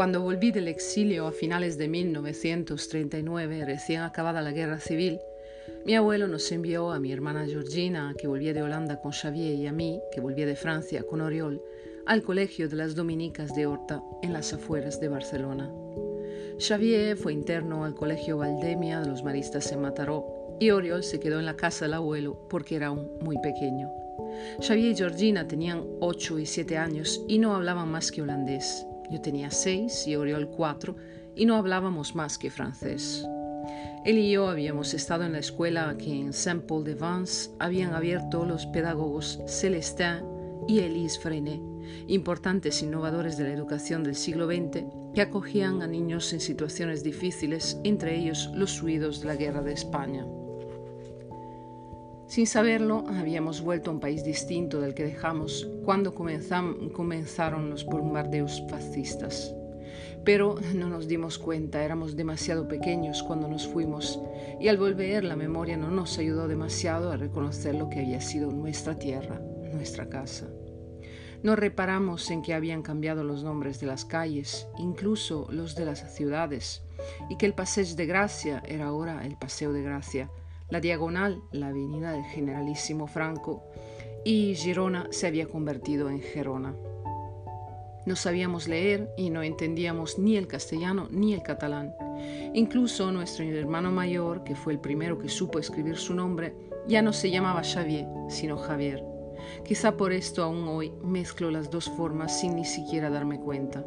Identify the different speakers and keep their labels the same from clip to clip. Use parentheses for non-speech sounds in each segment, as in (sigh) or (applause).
Speaker 1: Cuando volví del exilio a finales de 1939, recién acabada la guerra civil, mi abuelo nos envió a mi hermana Georgina, que volvía de Holanda con Xavier, y a mí, que volvía de Francia con Oriol, al colegio de las Dominicas de Horta, en las afueras de Barcelona. Xavier fue interno al colegio Valdemia de los Maristas en Mataró y Oriol se quedó en la casa del abuelo porque era aún muy pequeño. Xavier y Georgina tenían 8 y 7 años y no hablaban más que holandés. Yo tenía 6 y Oriol 4 y no hablábamos más que francés. Él y yo habíamos estado en la escuela que en Saint-Paul-de-Vence habían abierto los pedagogos Celestin y Elise Freinet, importantes innovadores de la educación del siglo XX que acogían a niños en situaciones difíciles, entre ellos los huidos de la guerra de España. Sin saberlo, habíamos vuelto a un país distinto del que dejamos cuando comenzaron los bombardeos fascistas pero no nos dimos cuenta, éramos demasiado pequeños cuando nos fuimos y al volver la memoria no nos ayudó demasiado a reconocer lo que había sido nuestra tierra, nuestra casa. No reparamos en que habían cambiado los nombres de las calles, incluso los de las ciudades, y que el Paseo de Gracia era ahora el Paseo de Gracia, la Diagonal, la Avenida del Generalísimo Franco, y Girona se había convertido en Gerona. No sabíamos leer y no entendíamos ni el castellano ni el catalán. Incluso nuestro hermano mayor, que fue el primero que supo escribir su nombre, ya no se llamaba Xavier, sino Javier. Quizá por esto aún hoy mezclo las dos formas sin ni siquiera darme cuenta.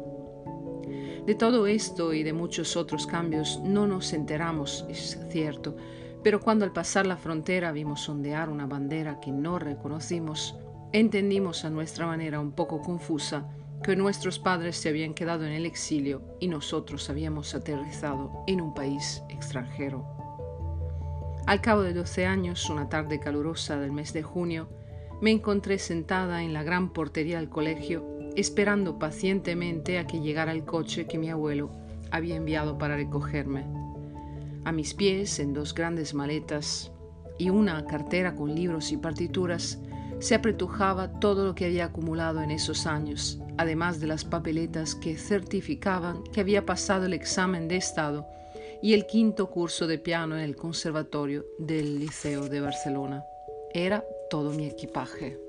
Speaker 1: De todo esto y de muchos otros cambios no nos enteramos, es cierto, pero cuando al pasar la frontera vimos ondear una bandera que no reconocimos, entendimos a nuestra manera un poco confusa que nuestros padres se habían quedado en el exilio y nosotros habíamos aterrizado en un país extranjero. Al cabo de 12 años, una tarde calurosa del mes de junio, me encontré sentada en la gran portería del colegio, esperando pacientemente a que llegara el coche que mi abuelo había enviado para recogerme. A mis pies, en dos grandes maletas y una cartera con libros y partituras, se apretujaba todo lo que había acumulado en esos años, además de las papeletas que certificaban que había pasado el examen de Estado y el quinto curso de piano en el Conservatorio del Liceo de Barcelona. Era todo mi equipaje.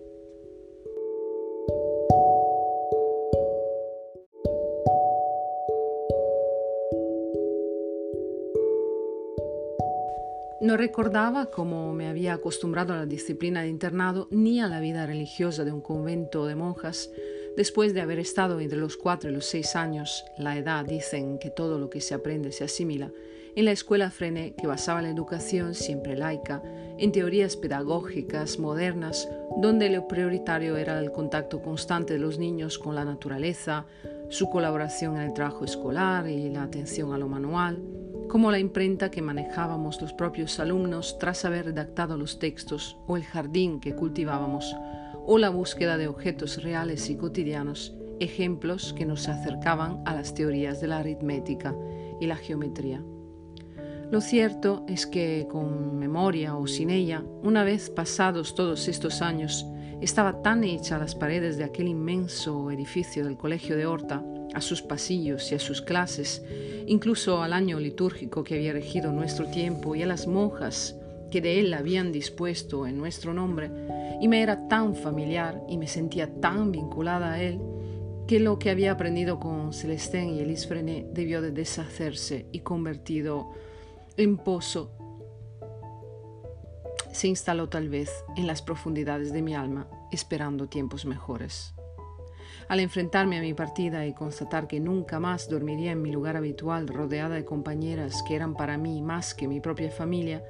Speaker 1: No recordaba cómo me había acostumbrado a la disciplina de internado ni a la vida religiosa de un convento de monjas. Después de haber estado entre los cuatro y los seis años, la edad dicen que todo lo que se aprende se asimila, en la escuela Frené, que basaba la educación siempre laica en teorías pedagógicas modernas, donde lo prioritario era el contacto constante de los niños con la naturaleza, su colaboración en el trabajo escolar y la atención a lo manual como la imprenta que manejábamos los propios alumnos tras haber redactado los textos, o el jardín que cultivábamos, o la búsqueda de objetos reales y cotidianos, ejemplos que nos acercaban a las teorías de la aritmética y la geometría. Lo cierto es que, con memoria o sin ella, una vez pasados todos estos años, estaba tan hecha a las paredes de aquel inmenso edificio del Colegio de Horta, a sus pasillos y a sus clases, incluso al año litúrgico que había regido nuestro tiempo y a las monjas que de él habían dispuesto en nuestro nombre, y me era tan familiar y me sentía tan vinculada a él, que lo que había aprendido con Celestin y Elise Frenet debió de deshacerse y convertido en pozo se instaló tal vez en las profundidades de mi alma, esperando tiempos mejores. Al enfrentarme a mi partida y constatar que nunca más dormiría en mi lugar habitual rodeada de compañeras que eran para mí más que mi propia familia,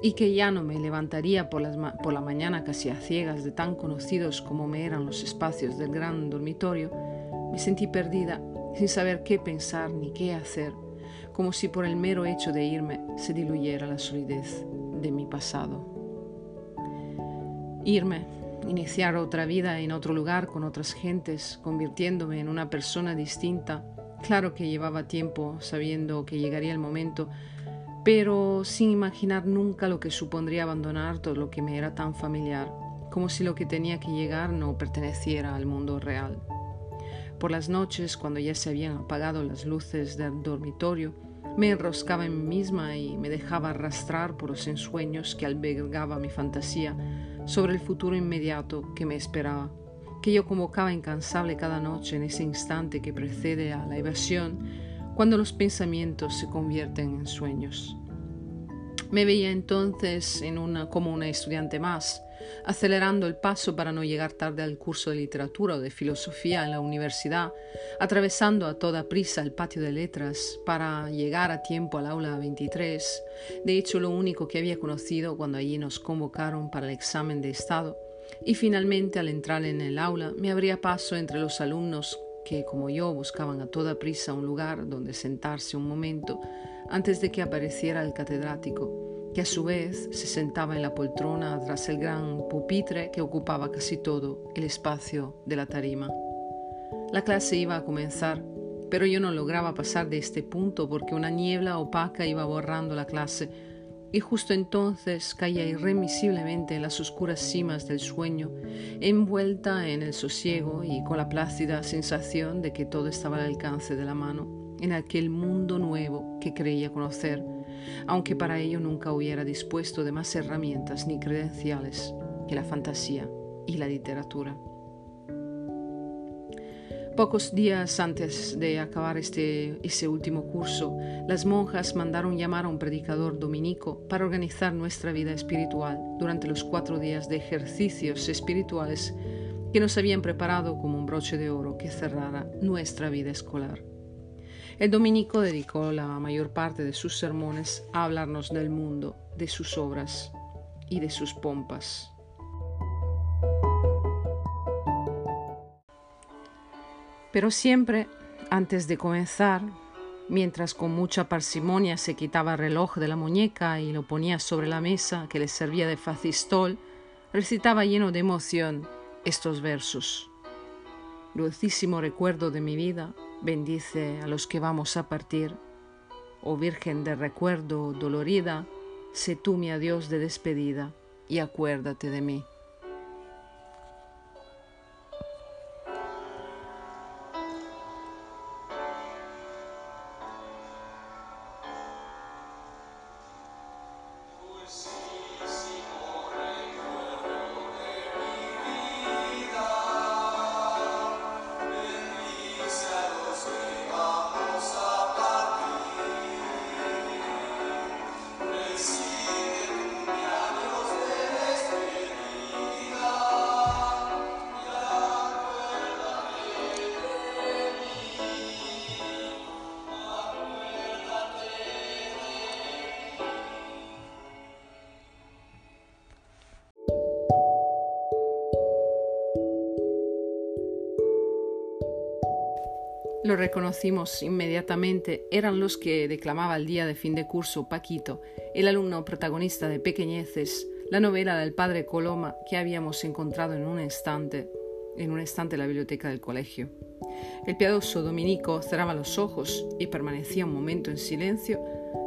Speaker 1: y que ya no me levantaría por, la mañana casi a ciegas de tan conocidos como me eran los espacios del gran dormitorio, me sentí perdida, sin saber qué pensar ni qué hacer, como si por el mero hecho de irme se diluyera la solidez de mi pasado. Irme, iniciar otra vida en otro lugar con otras gentes, convirtiéndome en una persona distinta. Claro que llevaba tiempo sabiendo que llegaría el momento, pero sin imaginar nunca lo que supondría abandonar todo lo que me era tan familiar, como si lo que tenía que llegar no perteneciera al mundo real. Por las noches, cuando ya se habían apagado las luces del dormitorio, me enroscaba en mí misma y me dejaba arrastrar por los ensueños que albergaba mi fantasía sobre el futuro inmediato que me esperaba, que yo convocaba incansable cada noche en ese instante que precede a la evasión, cuando los pensamientos se convierten en sueños. Me veía entonces como una estudiante más, acelerando el paso para no llegar tarde al curso de literatura o de filosofía en la universidad, atravesando a toda prisa el patio de letras para llegar a tiempo al aula 23, de hecho lo único que había conocido cuando allí nos convocaron para el examen de estado, y finalmente al entrar en el aula me abría paso entre los alumnos que, como yo, buscaban a toda prisa un lugar donde sentarse un momento antes de que apareciera el catedrático que a su vez se sentaba en la poltrona tras el gran pupitre que ocupaba casi todo el espacio de la tarima. La clase iba a comenzar, pero yo no lograba pasar de este punto porque una niebla opaca iba borrando la clase y justo entonces caía irremisiblemente en las oscuras cimas del sueño, envuelta en el sosiego y con la plácida sensación de que todo estaba al alcance de la mano, en aquel mundo nuevo que creía conocer aunque para ello nunca hubiera dispuesto de más herramientas ni credenciales que la fantasía y la literatura. Pocos días antes de acabar este, ese último curso, las monjas mandaron llamar a un predicador dominico para organizar nuestra vida espiritual durante los cuatro días de ejercicios espirituales que nos habían preparado como un broche de oro que cerrara nuestra vida escolar. El dominico dedicó la mayor parte de sus sermones a hablarnos del mundo, de sus obras y de sus pompas. Pero siempre, antes de comenzar, mientras con mucha parsimonia se quitaba el reloj de la muñeca y lo ponía sobre la mesa que le servía de facistol, recitaba lleno de emoción estos versos. Dulcísimo recuerdo de mi vida, bendice a los que vamos a partir. Oh Virgen de recuerdo dolorida, sé tú mi adiós de despedida y acuérdate de mí. Lo reconocimos inmediatamente, eran los que declamaba el día de fin de curso Paquito, el alumno protagonista de Pequeñeces, la novela del padre Coloma que habíamos encontrado en un instante, en un estante de la biblioteca del colegio. El piadoso dominico cerraba los ojos y permanecía un momento en silencio,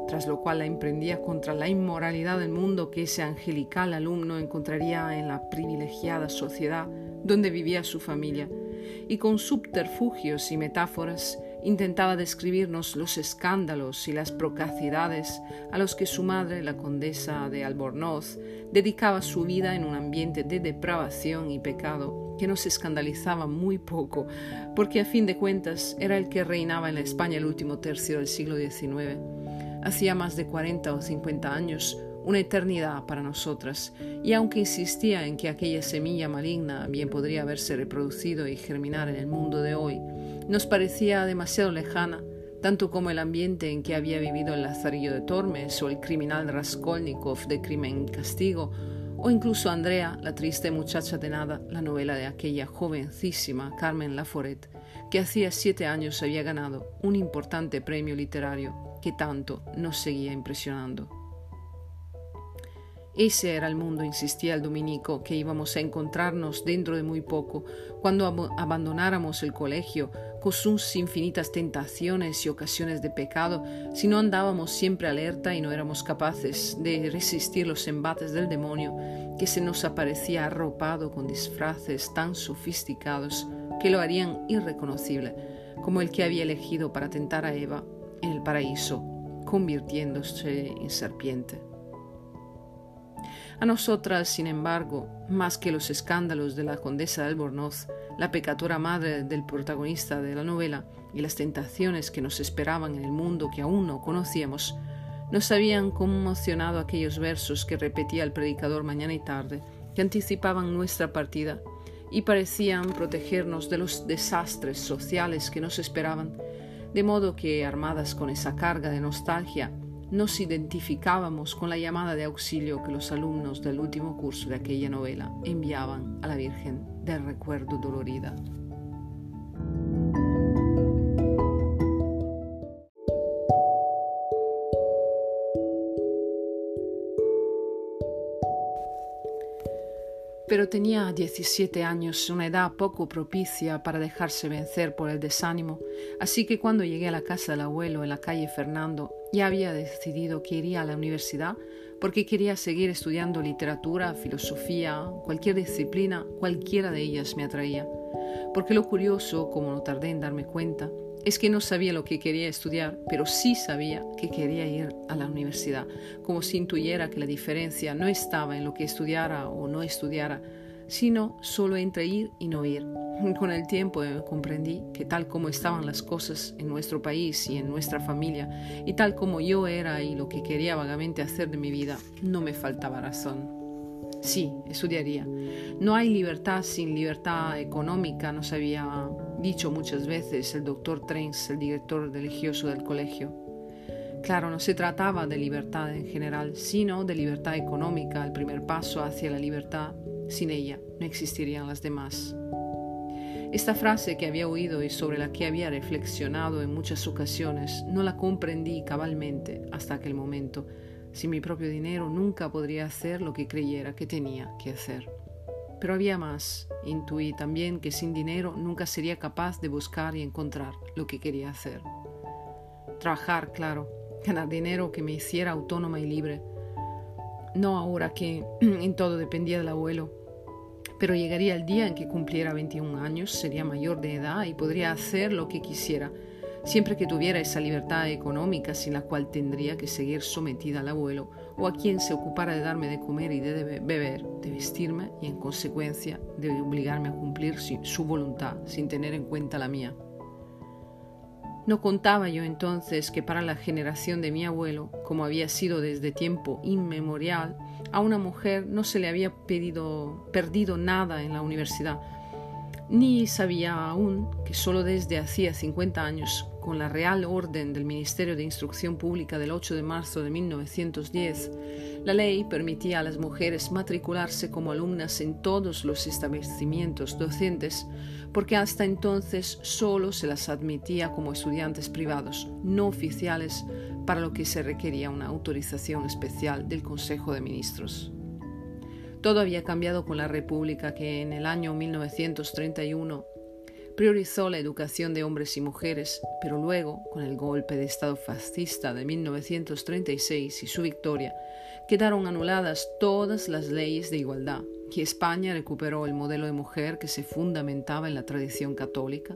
Speaker 1: tras lo cual la emprendía contra la inmoralidad del mundo que ese angelical alumno encontraría en la privilegiada sociedad donde vivía su familia y con subterfugios y metáforas intentaba describirnos los escándalos y las procacidades a los que su madre, la condesa de Albornoz, dedicaba su vida en un ambiente de depravación y pecado que nos escandalizaba muy poco, porque a fin de cuentas era el que reinaba en España el último tercio del siglo XIX. Hacía más de 40 o 50 años una eternidad para nosotras, y aunque insistía en que aquella semilla maligna bien podría haberse reproducido y germinar en el mundo de hoy, nos parecía demasiado lejana, tanto como el ambiente en que había vivido el Lazarillo de Tormes o el criminal Raskolnikov de Crimen y Castigo, o incluso Andrea, la triste muchacha de nada, la novela de aquella jovencísima Carmen Laforet, que hacía siete años había ganado un importante premio literario que tanto nos seguía impresionando. Ese era el mundo, insistía el dominico, que íbamos a encontrarnos dentro de muy poco, cuando abandonáramos el colegio, con sus infinitas tentaciones y ocasiones de pecado, si no andábamos siempre alerta y no éramos capaces de resistir los embates del demonio, que se nos aparecía arropado con disfraces tan sofisticados que lo harían irreconocible, como el que había elegido para tentar a Eva en el paraíso, convirtiéndose en serpiente. A nosotras, sin embargo, más que los escándalos de la condesa de Albornoz, la pecadora madre del protagonista de la novela y las tentaciones que nos esperaban en el mundo que aún no conocíamos, nos habían conmocionado aquellos versos que repetía el predicador mañana y tarde, que anticipaban nuestra partida y parecían protegernos de los desastres sociales que nos esperaban, de modo que, armadas con esa carga de nostalgia, nos identificábamos con la llamada de auxilio que los alumnos del último curso de aquella novela enviaban a la Virgen del Recuerdo Dolorida. Tenía 17 años, una edad poco propicia para dejarse vencer por el desánimo, así que cuando llegué a la casa del abuelo en la calle Fernando, ya había decidido que iría a la universidad porque quería seguir estudiando literatura, filosofía, cualquier disciplina, cualquiera de ellas me atraía. Porque lo curioso, como no tardé en darme cuenta, es que no sabía lo que quería estudiar, pero sí sabía que quería ir a la universidad, como si intuyera que la diferencia no estaba en lo que estudiara o no estudiara, sino solo entre ir y no ir. Con el tiempo eh, comprendí que tal como estaban las cosas en nuestro país y en nuestra familia, y tal como yo era y lo que quería vagamente hacer de mi vida, no me faltaba razón. Sí, estudiaría. No hay libertad sin libertad económica, nos había dicho muchas veces el doctor Trenz, el director religioso del colegio. Claro, no se trataba de libertad en general, sino de libertad económica, el primer paso hacia la libertad. Sin ella no existirían las demás. Esta frase que había oído y sobre la que había reflexionado en muchas ocasiones, no la comprendí cabalmente hasta aquel momento. Sin mi propio dinero nunca podría hacer lo que creyera que tenía que hacer. Pero había más. Intuí también que sin dinero nunca sería capaz de buscar y encontrar lo que quería hacer. Trabajar, claro, ganar dinero que me hiciera autónoma y libre. No ahora que (clears throat) en todo dependía del abuelo, pero llegaría el día en que cumpliera 21 años, sería mayor de edad y podría hacer lo que quisiera siempre que tuviera esa libertad económica sin la cual tendría que seguir sometida al abuelo o a quien se ocupara de darme de comer y de beber, de vestirme y en consecuencia de obligarme a cumplir su voluntad sin tener en cuenta la mía. No contaba yo entonces que para la generación de mi abuelo, como había sido desde tiempo inmemorial, a una mujer no se le había pedido, perdido nada en la universidad, ni sabía aún que solo desde hacía 50 años, con la Real Orden del Ministerio de Instrucción Pública del 8 de marzo de 1910, la ley permitía a las mujeres matricularse como alumnas en todos los establecimientos docentes, porque hasta entonces solo se las admitía como estudiantes privados, no oficiales, para lo que se requería una autorización especial del Consejo de Ministros. Todo había cambiado con la República que en el año 1931 priorizó la educación de hombres y mujeres, pero luego, con el golpe de Estado fascista de 1936 y su victoria, quedaron anuladas todas las leyes de igualdad y España recuperó el modelo de mujer que se fundamentaba en la tradición católica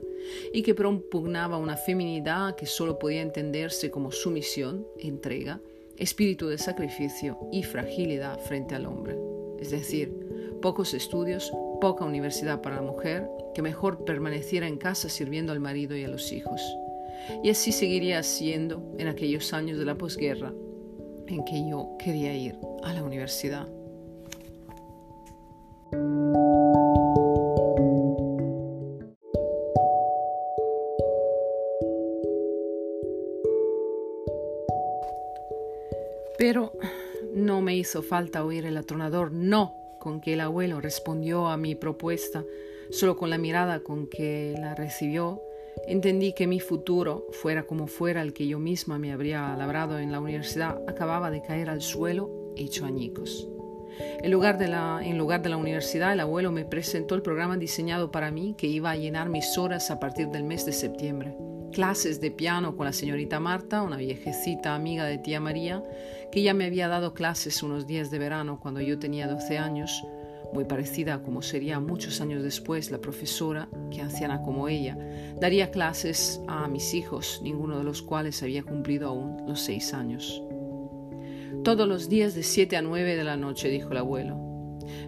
Speaker 1: y que propugnaba una feminidad que solo podía entenderse como sumisión, entrega, espíritu de sacrificio y fragilidad frente al hombre. Es decir, pocos estudios, poca universidad para la mujer, que mejor permaneciera en casa sirviendo al marido y a los hijos. Y así seguiría siendo en aquellos años de la posguerra en que yo quería ir a la universidad. Pero no me hizo falta oír el atronador no con que el abuelo respondió a mi propuesta, solo con la mirada con que la recibió, entendí que mi futuro, fuera como fuera el que yo misma me habría labrado en la universidad, acababa de caer al suelo hecho añicos. En lugar, de la, en lugar de la universidad, el abuelo me presentó el programa diseñado para mí que iba a llenar mis horas a partir del mes de septiembre clases de piano con la señorita Marta, una viejecita amiga de tía María, que ya me había dado clases unos días de verano cuando yo tenía 12 años, muy parecida a como sería muchos años después la profesora, que anciana como ella, daría clases a mis hijos, ninguno de los cuales había cumplido aún los seis años. Todos los días de siete a nueve de la noche, dijo el abuelo.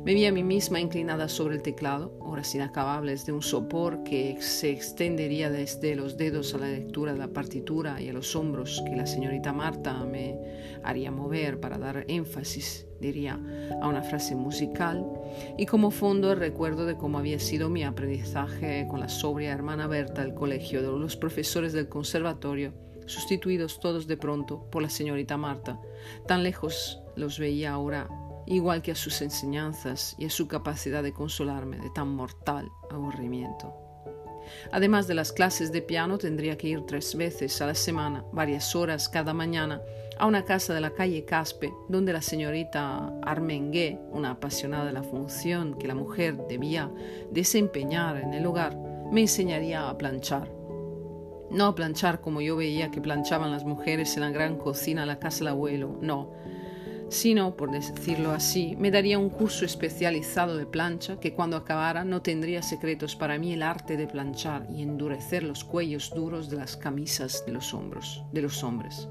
Speaker 1: Me vi a mí misma inclinada sobre el teclado, horas inacabables de un sopor que se extendería desde los dedos a la lectura de la partitura y a los hombros que la señorita Marta me haría mover para dar énfasis, diría, a una frase musical, y como fondo el recuerdo de cómo había sido mi aprendizaje con la sobria hermana Berta el colegio de los profesores del conservatorio, sustituidos todos de pronto por la señorita Marta. Tan lejos los veía ahora igual que a sus enseñanzas y a su capacidad de consolarme de tan mortal aburrimiento. Además de las clases de piano, tendría que ir tres veces a la semana, varias horas cada mañana, a una casa de la calle Caspe, donde la señorita Armengué, una apasionada de la función que la mujer debía desempeñar en el hogar, me enseñaría a planchar. No a planchar como yo veía que planchaban las mujeres en la gran cocina de la casa del abuelo, no, sino, por decirlo así, me daría un curso especializado de plancha que cuando acabara no tendría secretos para mí el arte de planchar y endurecer los cuellos duros de las camisas de los hombros, de los hombres.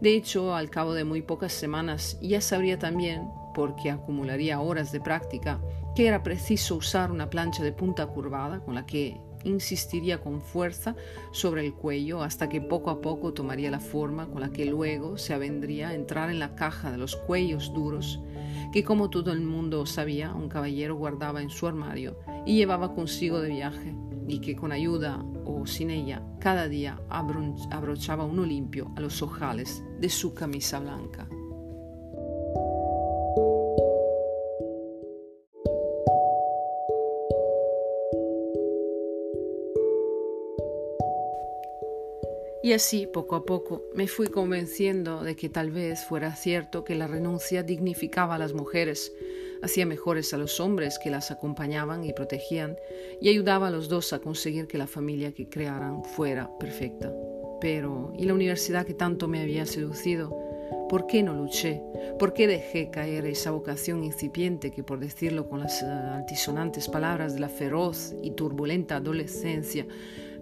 Speaker 1: De hecho, al cabo de muy pocas semanas ya sabría también, porque acumularía horas de práctica, que era preciso usar una plancha de punta curvada con la que insistiría con fuerza sobre el cuello hasta que poco a poco tomaría la forma con la que luego se avendría a entrar en la caja de los cuellos duros que como todo el mundo sabía un caballero guardaba en su armario y llevaba consigo de viaje y que con ayuda o sin ella cada día abrochaba uno limpio a los ojales de su camisa blanca. Y así, poco a poco, me fui convenciendo de que tal vez fuera cierto que la renuncia dignificaba a las mujeres, hacía mejores a los hombres que las acompañaban y protegían, y ayudaba a los dos a conseguir que la familia que crearan fuera perfecta. Pero, ¿y la universidad que tanto me había seducido? ¿Por qué no luché? ¿Por qué dejé caer esa vocación incipiente que, por decirlo con las altisonantes palabras de la feroz y turbulenta adolescencia,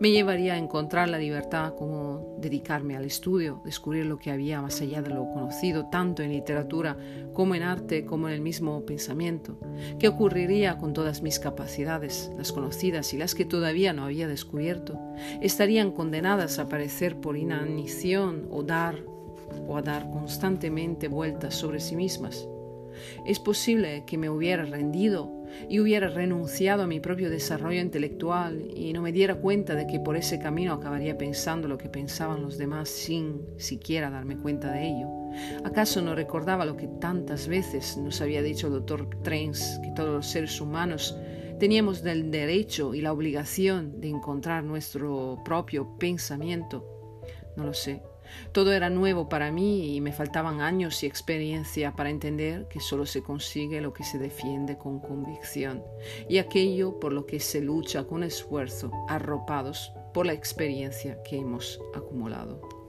Speaker 1: me llevaría a encontrar la libertad como dedicarme al estudio, descubrir lo que había más allá de lo conocido, tanto en literatura como en arte, como en el mismo pensamiento. ¿Qué ocurriría con todas mis capacidades, las conocidas y las que todavía no había descubierto? ¿Estarían condenadas a aparecer por inanición o dar o a dar constantemente vueltas sobre sí mismas? Es posible que me hubiera rendido y hubiera renunciado a mi propio desarrollo intelectual y no me diera cuenta de que por ese camino acabaría pensando lo que pensaban los demás sin siquiera darme cuenta de ello. ¿Acaso no recordaba lo que tantas veces nos había dicho el doctor Trens, que todos los seres humanos teníamos el derecho y la obligación de encontrar nuestro propio pensamiento? No lo sé. Todo era nuevo para mí y me faltaban años y experiencia para entender que solo se consigue lo que se defiende con convicción y aquello por lo que se lucha con esfuerzo, arropados por la experiencia que hemos acumulado.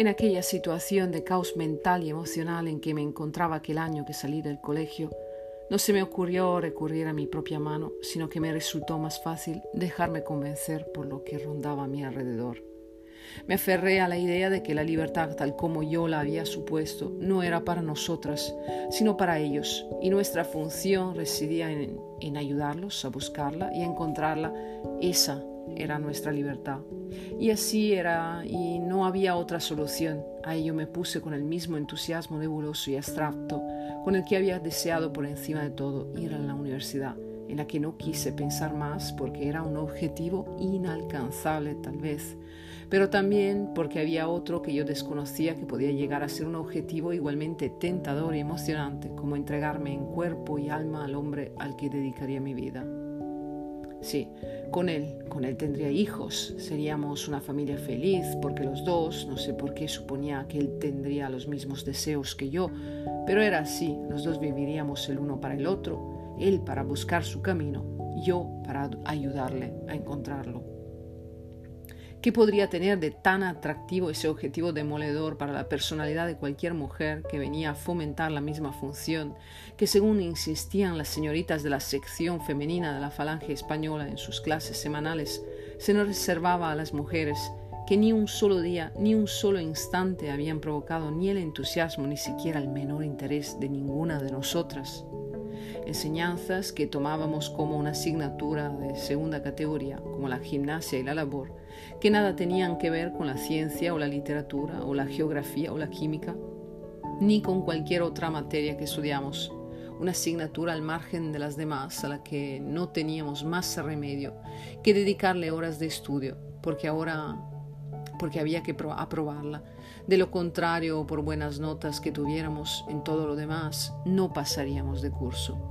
Speaker 1: En aquella situación de caos mental y emocional en que me encontraba aquel año que salí del colegio, no se me ocurrió recurrir a mi propia mano, sino que me resultó más fácil dejarme convencer por lo que rondaba a mi alrededor. Me aferré a la idea de que la libertad, tal como yo la había supuesto, no era para nosotras, sino para ellos, y nuestra función residía en, ayudarlos a buscarla y a encontrarla. Esa era nuestra libertad. Y así era, y no había otra solución. A ello me puse con el mismo entusiasmo nebuloso y abstracto con el que había deseado por encima de todo ir a la universidad, en la que no quise pensar más porque era un objetivo inalcanzable tal vez, pero también porque había otro que yo desconocía que podía llegar a ser un objetivo igualmente tentador y emocionante como entregarme en cuerpo y alma al hombre al que dedicaría mi vida. Sí, con él, con él tendría hijos, seríamos una familia feliz, porque los dos, no sé por qué suponía que él tendría los mismos deseos que yo, pero era así, los dos viviríamos el uno para el otro, él para buscar su camino, yo para ayudarle a encontrarlo. ¿Qué podría tener de tan atractivo ese objetivo demoledor para la personalidad de cualquier mujer que venía a fomentar la misma función que, según insistían las señoritas de la sección femenina de la Falange Española en sus clases semanales, se nos reservaba a las mujeres que ni un solo día, ni un solo instante habían provocado ni el entusiasmo, ni siquiera el menor interés de ninguna de nosotras? Enseñanzas que tomábamos como una asignatura de segunda categoría, como la gimnasia y la labor, que nada tenían que ver con la ciencia o la literatura o la geografía o la química, ni con cualquier otra materia que estudiamos, una asignatura al margen de las demás a la que no teníamos más remedio que dedicarle horas de estudio, porque ahora porque había que aprobarla. De lo contrario, por buenas notas que tuviéramos en todo lo demás, no pasaríamos de curso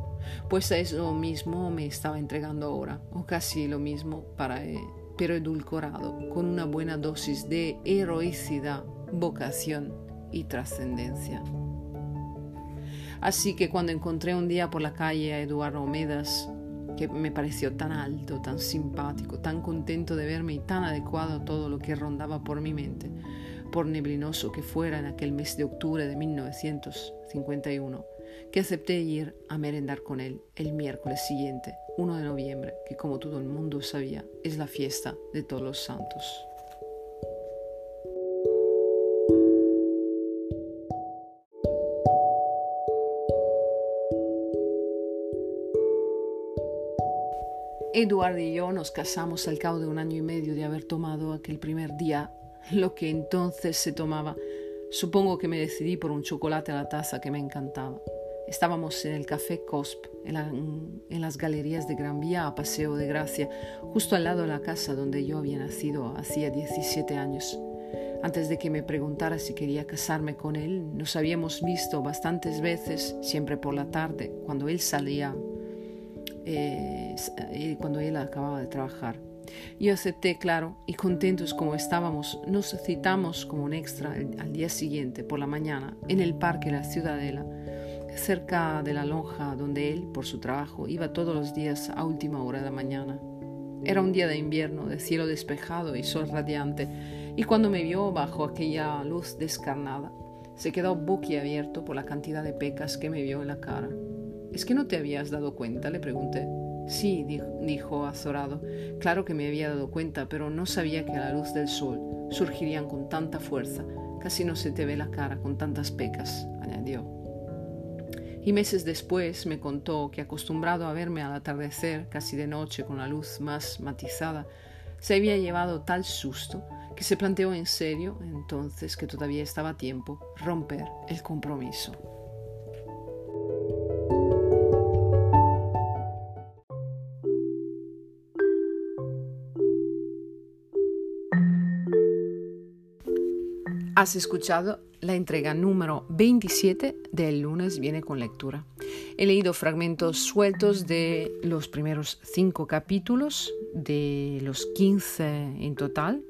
Speaker 1: pues es lo mismo me estaba entregando ahora, o casi lo mismo, para, eh, pero edulcorado, con una buena dosis de heroicidad, vocación y trascendencia. Así que cuando encontré un día por la calle a Eduardo Omedas, que me pareció tan alto, tan simpático, tan contento de verme y tan adecuado a todo lo que rondaba por mi mente, por neblinoso que fuera en aquel mes de octubre de 1951, que acepté ir a merendar con él el miércoles siguiente, 1 de noviembre, que como todo el mundo sabía es la fiesta de todos los santos. Eduardo y yo nos casamos al cabo de un año y medio de haber tomado aquel primer día lo que entonces se tomaba. Supongo que me decidí por un chocolate a la taza que me encantaba. Estábamos en el Café Cosp, en, las galerías de Gran Vía a Paseo de Gracia, justo al lado de la casa donde yo había nacido hacía 17 años. Antes de que me preguntara si quería casarme con él, nos habíamos visto bastantes veces, siempre por la tarde, cuando él salía, eh, eh, cuando él acababa de trabajar. Yo acepté, claro, y contentos como estábamos, nos citamos como un extra al día siguiente, por la mañana, en el Parque La Ciudadela, cerca de la lonja donde él, por su trabajo, iba todos los días a última hora de la mañana. Era un día de invierno, de cielo despejado y sol radiante, y cuando me vio bajo aquella luz descarnada, se quedó boquiabierto por la cantidad de pecas que me vio en la cara. ¿Es que no te habías dado cuenta? le pregunté. Sí, dijo azorado. Claro que me había dado cuenta, pero no sabía que a la luz del sol surgirían con tanta fuerza. Casi no se te ve la cara con tantas pecas, añadió y meses después me contó que acostumbrado a verme al atardecer, casi de noche, con la luz más matizada, se había llevado tal susto que se planteó en serio, entonces que todavía estaba a tiempo, romper el compromiso. Has escuchado la entrega número 27 del lunes viene con lectura. He leído fragmentos sueltos de los primeros cinco capítulos, de los 15 en total,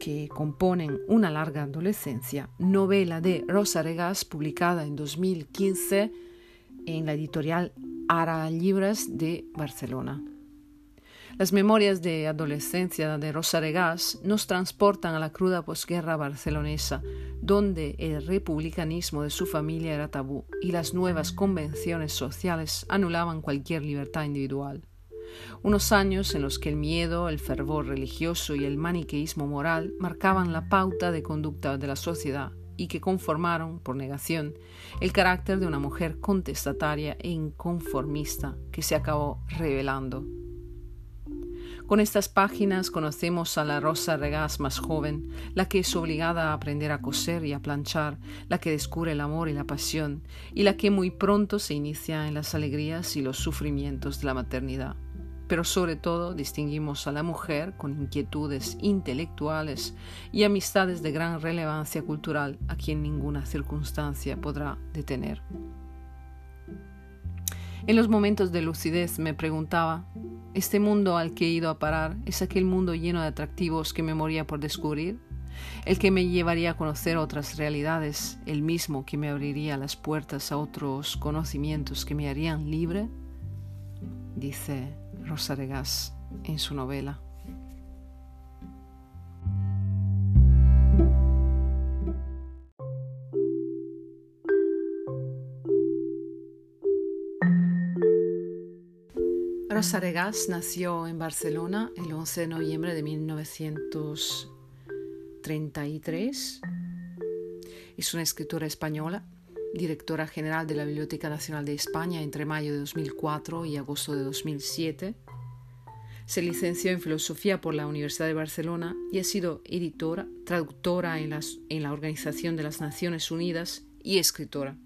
Speaker 1: que componen una larga adolescencia, novela de Rosa Regas publicada en 2015 en la editorial Ara Libras de Barcelona. Las memorias de adolescencia de Rosa Regás nos transportan a la cruda posguerra barcelonesa, donde el republicanismo de su familia era tabú y las nuevas convenciones sociales anulaban cualquier libertad individual. Unos años en los que el miedo, el fervor religioso y el maniqueísmo moral marcaban la pauta de conducta de la sociedad y que conformaron, por negación, el carácter de una mujer contestataria e inconformista que se acabó revelando con estas páginas conocemos a la Rosa Regás más joven, la que es obligada a aprender a coser y a planchar, la que descubre el amor y la pasión, y la que muy pronto se inicia en las alegrías y los sufrimientos de la maternidad. Pero sobre todo distinguimos a la mujer con inquietudes intelectuales y amistades de gran relevancia cultural a quien ninguna circunstancia podrá detener. En los momentos de lucidez me preguntaba, ¿este mundo al que he ido a parar es aquel mundo lleno de atractivos que me moría por descubrir? ¿El que me llevaría a conocer otras realidades? ¿El mismo que me abriría las puertas a otros conocimientos que me harían libre? Dice Rosa Regas en su novela. Rosa Regás nació en Barcelona el 11 de noviembre de 1933. Es una escritora española, directora general de la Biblioteca Nacional de España entre mayo de 2004 y agosto de 2007. Se licenció en Filosofía por la Universidad de Barcelona y ha sido editora, traductora en, en la Organización de las Naciones Unidas y escritora.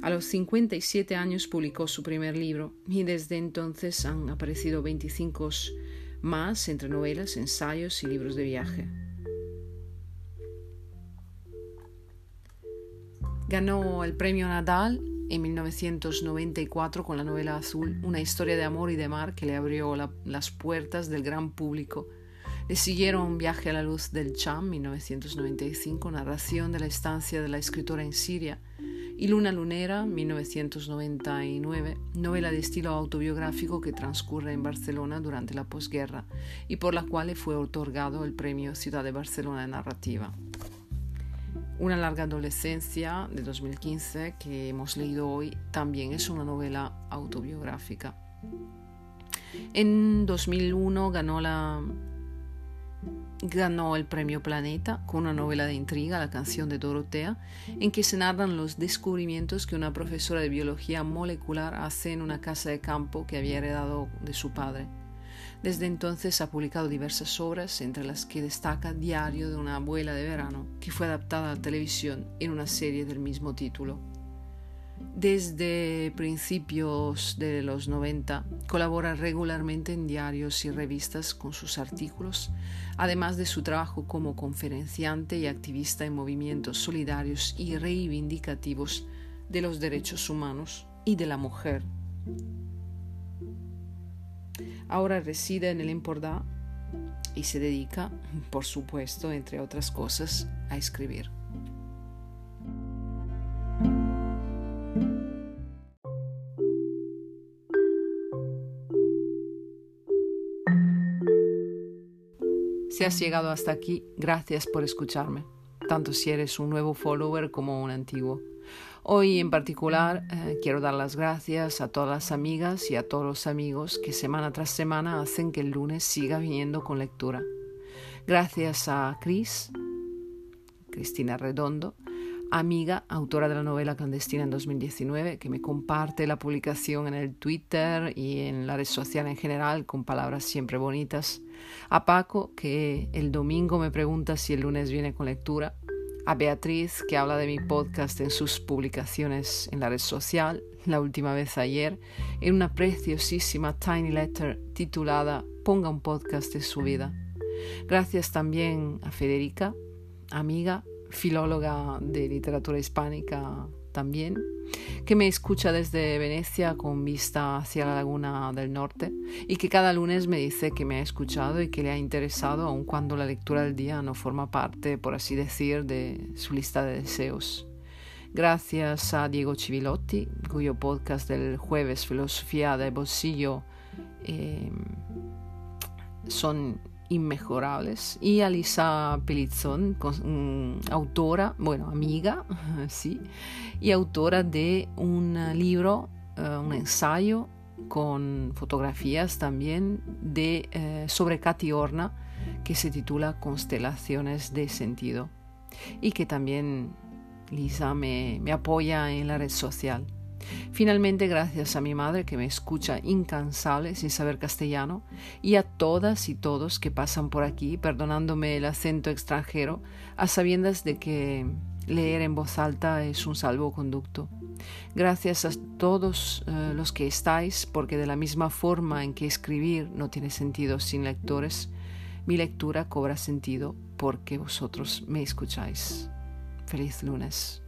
Speaker 1: A los 57 años publicó su primer libro y desde entonces han aparecido 25 más entre novelas, ensayos y libros de viaje. Ganó el premio Nadal en 1994 con la novela Azul, una historia de amor y de mar que le abrió las puertas del gran público. Le siguieron Viaje a la luz del Cham, 1995, narración de la estancia de la escritora en Siria, y Luna Lunera, 1999, novela de estilo autobiográfico que transcurre en Barcelona durante la posguerra y por la cual fue otorgado el premio Ciudad de Barcelona de Narrativa. Una larga adolescencia de 2015 que hemos leído hoy también es una novela autobiográfica. En 2001 ganó la ganó el premio Planeta con una novela de intriga, La canción de Dorotea, en que se narran los descubrimientos que una profesora de biología molecular hace en una casa de campo que había heredado de su padre. Desde entonces ha publicado diversas obras, entre las que destaca Diario de una abuela de verano, que fue adaptada a la televisión en una serie del mismo título. Desde principios de los 90 colabora regularmente en diarios y revistas con sus artículos, además de su trabajo como conferenciante y activista en movimientos solidarios y reivindicativos de los derechos humanos y de la mujer. Ahora reside en el Empordà y se dedica, por supuesto, entre otras cosas, a escribir. Si has llegado hasta aquí, gracias por escucharme, tanto si eres un nuevo follower como un antiguo. Hoy en particular eh, quiero dar las gracias a todas las amigas y a todos los amigos que semana tras semana hacen que el lunes siga viniendo con lectura. Gracias a Cris, Cristina Redondo, amiga, autora de la novela clandestina en 2019, que me comparte la publicación en el Twitter y en la red social en general con palabras siempre bonitas. A Paco, que el domingo me pregunta si el lunes viene con lectura. A Beatriz, que habla de mi podcast en sus publicaciones en la red social, la última vez ayer, en una preciosísima tiny letter titulada Ponga un podcast de su vida. Gracias también a Federica, amiga, filóloga de literatura hispánica también, que me escucha desde Venecia con vista hacia la laguna del norte y que cada lunes me dice que me ha escuchado y que le ha interesado aun cuando la lectura del día no forma parte, por así decir, de su lista de deseos. Gracias a Diego Civilotti, cuyo podcast del jueves Filosofía de Bolsillo eh, son inmejorables. Y a Lisa Pelizzón, mm, autora, bueno, amiga, (laughs) sí, y autora de un libro, eh, un ensayo con fotografías también de, eh, sobre Katy Orna, que se titula Constelaciones de Sentido, y que también Lisa me apoya en la red social. Finalmente, gracias a mi madre que me escucha incansable sin saber castellano, y a todas y todos que pasan por aquí perdonándome el acento extranjero, a sabiendas de que leer en voz alta es un salvoconducto. Gracias a todos eh, los que estáis, porque de la misma forma en que escribir no tiene sentido sin lectores, mi lectura cobra sentido porque vosotros me escucháis. Feliz lunes.